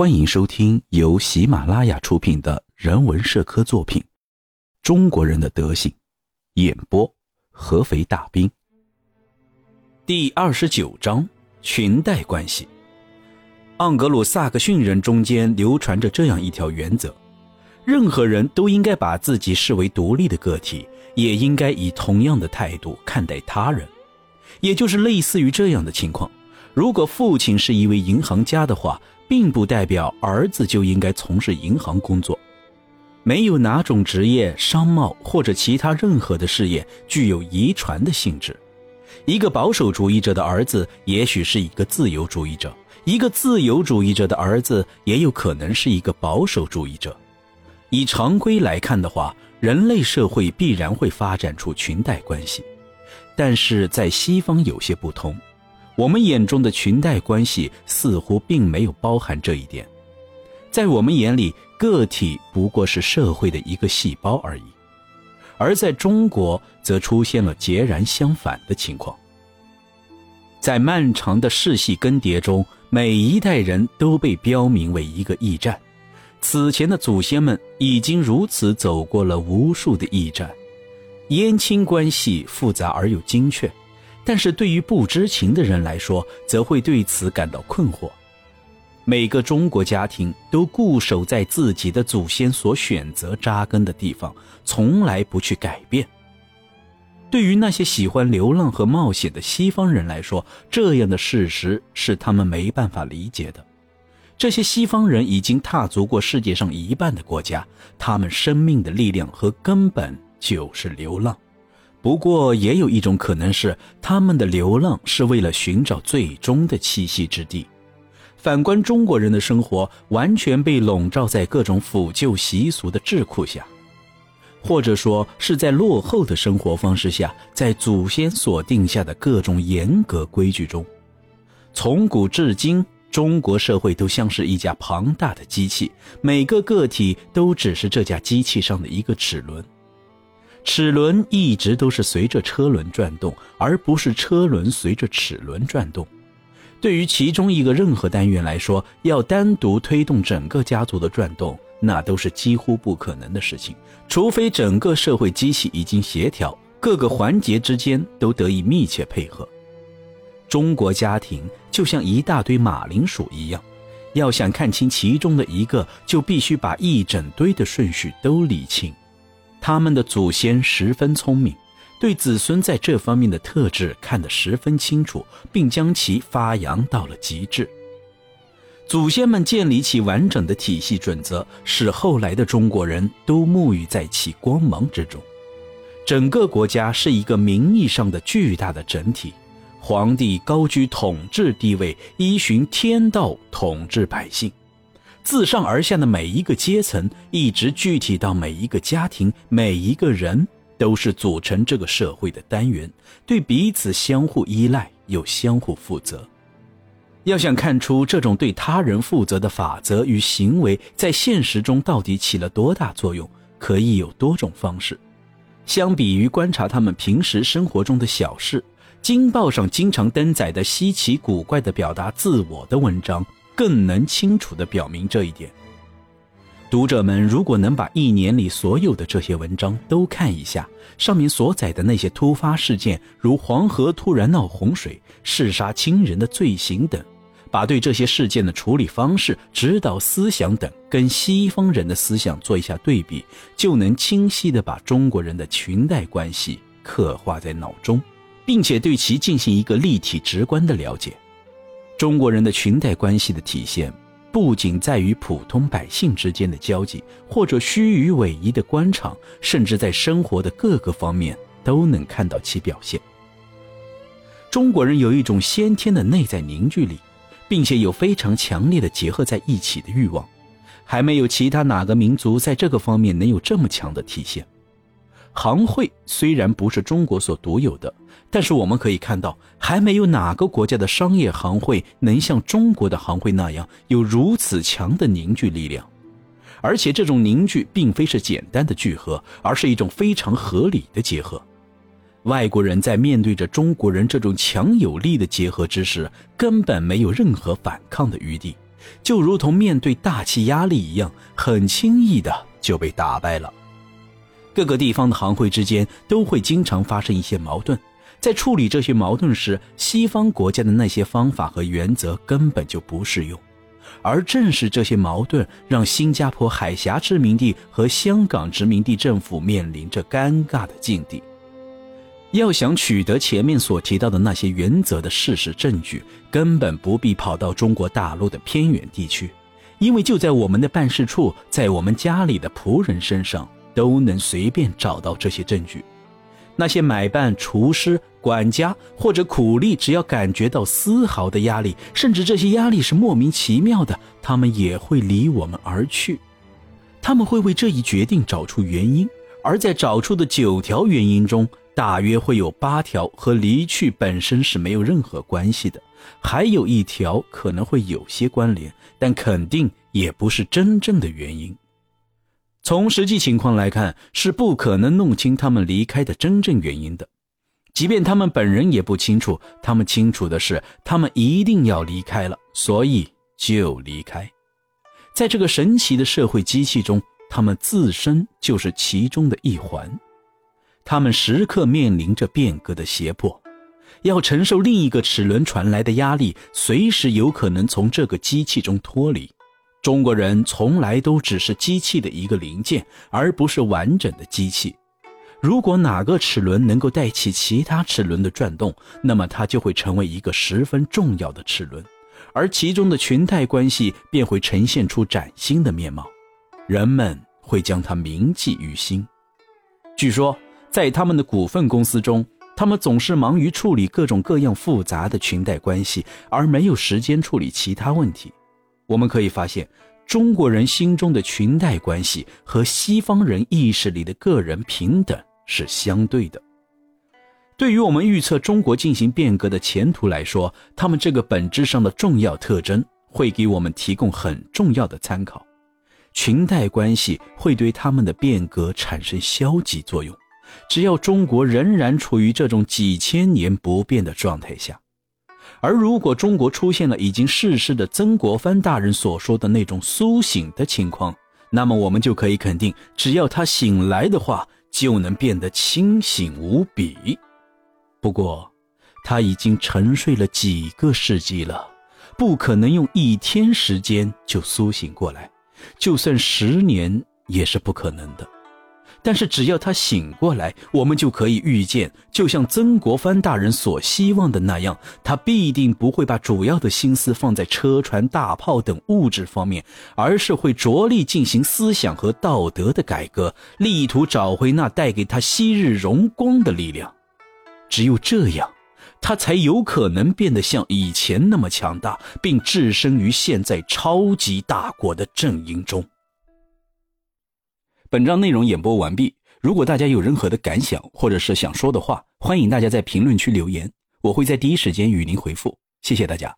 欢迎收听由喜马拉雅出品的人文社科作品《中国人的德行》，演播合肥大兵。第二十九章：裙带关系。盎格鲁撒克逊人中间流传着这样一条原则：任何人都应该把自己视为独立的个体，也应该以同样的态度看待他人。也就是类似于这样的情况：如果父亲是一位银行家的话。并不代表儿子就应该从事银行工作，没有哪种职业、商贸或者其他任何的事业具有遗传的性质。一个保守主义者的儿子也许是一个自由主义者，一个自由主义者的儿子也有可能是一个保守主义者。以常规来看的话，人类社会必然会发展出裙带关系，但是在西方有些不同。我们眼中的裙带关系似乎并没有包含这一点，在我们眼里，个体不过是社会的一个细胞而已，而在中国则出现了截然相反的情况。在漫长的世系更迭中，每一代人都被标明为一个驿站，此前的祖先们已经如此走过了无数的驿站，姻亲关系复杂而又精确。但是对于不知情的人来说，则会对此感到困惑。每个中国家庭都固守在自己的祖先所选择扎根的地方，从来不去改变。对于那些喜欢流浪和冒险的西方人来说，这样的事实是他们没办法理解的。这些西方人已经踏足过世界上一半的国家，他们生命的力量和根本就是流浪。不过，也有一种可能是，他们的流浪是为了寻找最终的栖息之地。反观中国人的生活，完全被笼罩在各种腐旧习俗的桎梏下，或者说是在落后的生活方式下，在祖先所定下的各种严格规矩中。从古至今，中国社会都像是一架庞大的机器，每个个体都只是这架机器上的一个齿轮。齿轮一直都是随着车轮转动，而不是车轮随着齿轮转动。对于其中一个任何单元来说，要单独推动整个家族的转动，那都是几乎不可能的事情。除非整个社会机器已经协调，各个环节之间都得以密切配合。中国家庭就像一大堆马铃薯一样，要想看清其中的一个，就必须把一整堆的顺序都理清。他们的祖先十分聪明，对子孙在这方面的特质看得十分清楚，并将其发扬到了极致。祖先们建立起完整的体系准则，使后来的中国人都沐浴在其光芒之中。整个国家是一个名义上的巨大的整体，皇帝高居统治地位，依循天道统治百姓。自上而下的每一个阶层，一直具体到每一个家庭，每一个人都是组成这个社会的单元，对彼此相互依赖又相互负责。要想看出这种对他人负责的法则与行为在现实中到底起了多大作用，可以有多种方式。相比于观察他们平时生活中的小事，《京报》上经常登载的稀奇古怪的表达自我的文章。更能清楚地表明这一点。读者们如果能把一年里所有的这些文章都看一下，上面所载的那些突发事件，如黄河突然闹洪水、弑杀亲人的罪行等，把对这些事件的处理方式、指导思想等跟西方人的思想做一下对比，就能清晰地把中国人的裙带关系刻画在脑中，并且对其进行一个立体直观的了解。中国人的裙带关系的体现，不仅在于普通百姓之间的交际，或者虚与委蛇的官场，甚至在生活的各个方面都能看到其表现。中国人有一种先天的内在凝聚力，并且有非常强烈的结合在一起的欲望，还没有其他哪个民族在这个方面能有这么强的体现。行会虽然不是中国所独有的，但是我们可以看到，还没有哪个国家的商业行会能像中国的行会那样有如此强的凝聚力量，而且这种凝聚并非是简单的聚合，而是一种非常合理的结合。外国人在面对着中国人这种强有力的结合之时，根本没有任何反抗的余地，就如同面对大气压力一样，很轻易的就被打败了。各个地方的行会之间都会经常发生一些矛盾，在处理这些矛盾时，西方国家的那些方法和原则根本就不适用，而正是这些矛盾，让新加坡海峡殖民地和香港殖民地政府面临着尴尬的境地。要想取得前面所提到的那些原则的事实证据，根本不必跑到中国大陆的偏远地区，因为就在我们的办事处，在我们家里的仆人身上，都能随便找到这些证据。那些买办、厨师、管家或者苦力，只要感觉到丝毫的压力，甚至这些压力是莫名其妙的，他们也会离我们而去。他们会为这一决定找出原因，而在找出的九条原因中。大约会有八条和离去本身是没有任何关系的，还有一条可能会有些关联，但肯定也不是真正的原因。从实际情况来看，是不可能弄清他们离开的真正原因的。即便他们本人也不清楚，他们清楚的是，他们一定要离开了，所以就离开。在这个神奇的社会机器中，他们自身就是其中的一环。他们时刻面临着变革的胁迫，要承受另一个齿轮传来的压力，随时有可能从这个机器中脱离。中国人从来都只是机器的一个零件，而不是完整的机器。如果哪个齿轮能够带起其他齿轮的转动，那么它就会成为一个十分重要的齿轮，而其中的裙带关系便会呈现出崭新的面貌，人们会将它铭记于心。据说。在他们的股份公司中，他们总是忙于处理各种各样复杂的裙带关系，而没有时间处理其他问题。我们可以发现，中国人心中的裙带关系和西方人意识里的个人平等是相对的。对于我们预测中国进行变革的前途来说，他们这个本质上的重要特征会给我们提供很重要的参考。裙带关系会对他们的变革产生消极作用。只要中国仍然处于这种几千年不变的状态下，而如果中国出现了已经逝世的曾国藩大人所说的那种苏醒的情况，那么我们就可以肯定，只要他醒来的话，就能变得清醒无比。不过，他已经沉睡了几个世纪了，不可能用一天时间就苏醒过来，就算十年也是不可能的。但是只要他醒过来，我们就可以预见，就像曾国藩大人所希望的那样，他必定不会把主要的心思放在车船、大炮等物质方面，而是会着力进行思想和道德的改革，力图找回那带给他昔日荣光的力量。只有这样，他才有可能变得像以前那么强大，并置身于现在超级大国的阵营中。本章内容演播完毕。如果大家有任何的感想或者是想说的话，欢迎大家在评论区留言，我会在第一时间与您回复。谢谢大家。